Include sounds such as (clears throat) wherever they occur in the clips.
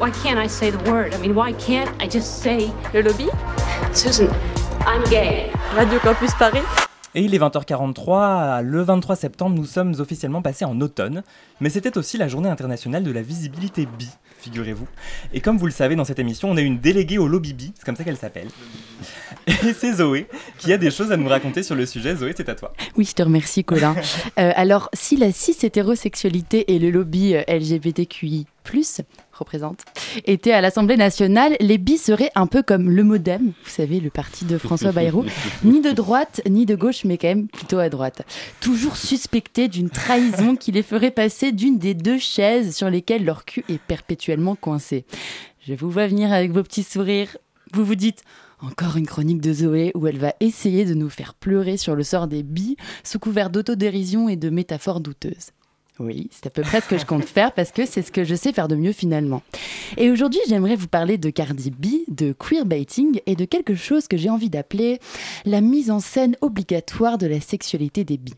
Why can't I say the word? I mean, why can't I just say Le lobby? Susan, I'm gay. Radio Campus Paris Et il est 20h43, le 23 septembre, nous sommes officiellement passés en automne, mais c'était aussi la journée internationale de la visibilité bi, figurez-vous. Et comme vous le savez, dans cette émission, on a une déléguée au lobby bi, c'est comme ça qu'elle s'appelle. Et c'est Zoé qui a des choses à nous raconter sur le sujet. Zoé, c'est à toi. Oui, je te remercie, Colin. (laughs) Euh, alors, si la cis-hétérosexualité et le lobby euh, LGBTQI, représente, étaient à l'Assemblée nationale, les bis seraient un peu comme le Modem, vous savez, le parti de François Bayrou, (laughs) ni de droite ni de gauche, mais quand même plutôt à droite. Toujours suspectés d'une trahison qui les ferait passer d'une des deux chaises sur lesquelles leur cul est perpétuellement coincé. Je vous vois venir avec vos petits sourires. Vous vous dites encore une chronique de Zoé où elle va essayer de nous faire pleurer sur le sort des billes sous couvert d'autodérision et de métaphores douteuses. Oui, c'est à peu près ce que je compte (laughs) faire parce que c'est ce que je sais faire de mieux finalement. Et aujourd'hui, j'aimerais vous parler de Cardi B, de queerbaiting et de quelque chose que j'ai envie d'appeler la mise en scène obligatoire de la sexualité des bi.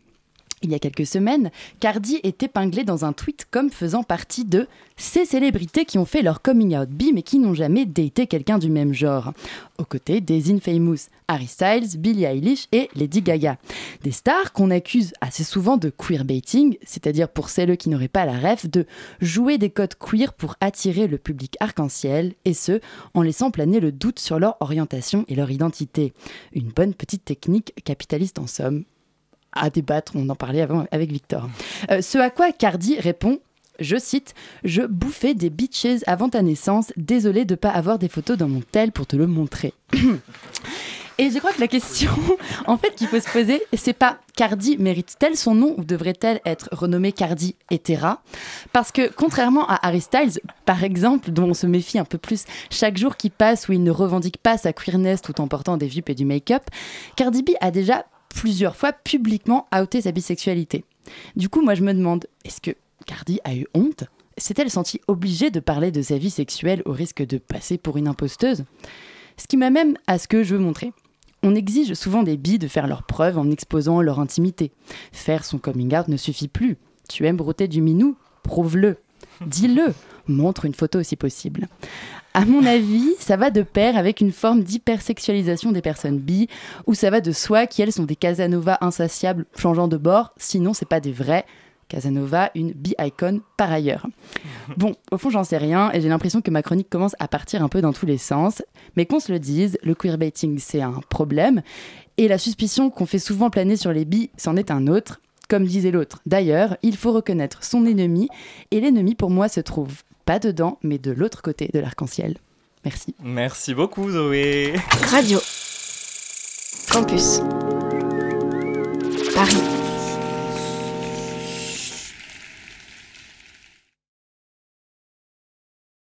Il y a quelques semaines, Cardi est épinglée dans un tweet comme faisant partie de ces célébrités qui ont fait leur coming out bi mais qui n'ont jamais daté quelqu'un du même genre, aux côtés des infamous Harry Styles, Billie Eilish et Lady Gaga. Des stars qu'on accuse assez souvent de queerbaiting, c'est-à-dire pour celles qui n'auraient pas la ref, de jouer des codes queer pour attirer le public arc-en-ciel, et ce, en laissant planer le doute sur leur orientation et leur identité. Une bonne petite technique capitaliste en somme, à débattre, on en parlait avant avec Victor. Euh, ce à quoi Cardi répond je cite, Je bouffais des bitches avant ta naissance, désolé de pas avoir des photos dans mon tel pour te le montrer. (clears throat) Et je crois que la question, (laughs) en fait, qu'il faut se poser, c'est pas Cardi mérite-t-elle son nom ou devrait-elle être renommée Cardi Etera Parce que contrairement à Harry Styles, par exemple, dont on se méfie un peu plus chaque jour qui passe où il ne revendique pas sa queerness tout en portant des jupes et du make-up, Cardi B a déjà plusieurs fois publiquement outé sa bisexualité. Du coup, moi je me demande, est-ce que Cardi a eu honte? S'est-elle sentie obligée de parler de sa vie sexuelle au risque de passer pour une imposteuse? Ce qui m'amène à ce que je veux montrer. On exige souvent des billes de faire leurs preuves en exposant leur intimité. Faire son coming out ne suffit plus. Tu aimes brouter du minou? Prouve-le. Dis-le. Montre une photo si possible. À mon avis, ça va de pair avec une forme d'hypersexualisation des personnes bi, où ça va de soi qu'elles sont des Casanova insatiables changeant de bord, sinon c'est pas des vrais. Casanova, une bi-icon par ailleurs. Bon, au fond, j'en sais rien et j'ai l'impression que ma chronique commence à partir un peu dans tous les sens. Mais qu'on se le dise, le queerbaiting, c'est un problème. Et la suspicion qu'on fait souvent planer sur les bi, c'en est un autre. Comme disait l'autre. D'ailleurs, il faut reconnaître son ennemi. Et l'ennemi, pour moi, se trouve pas dedans, mais de l'autre côté de l'arc-en-ciel. Merci. Merci beaucoup, Zoé. Radio Campus Paris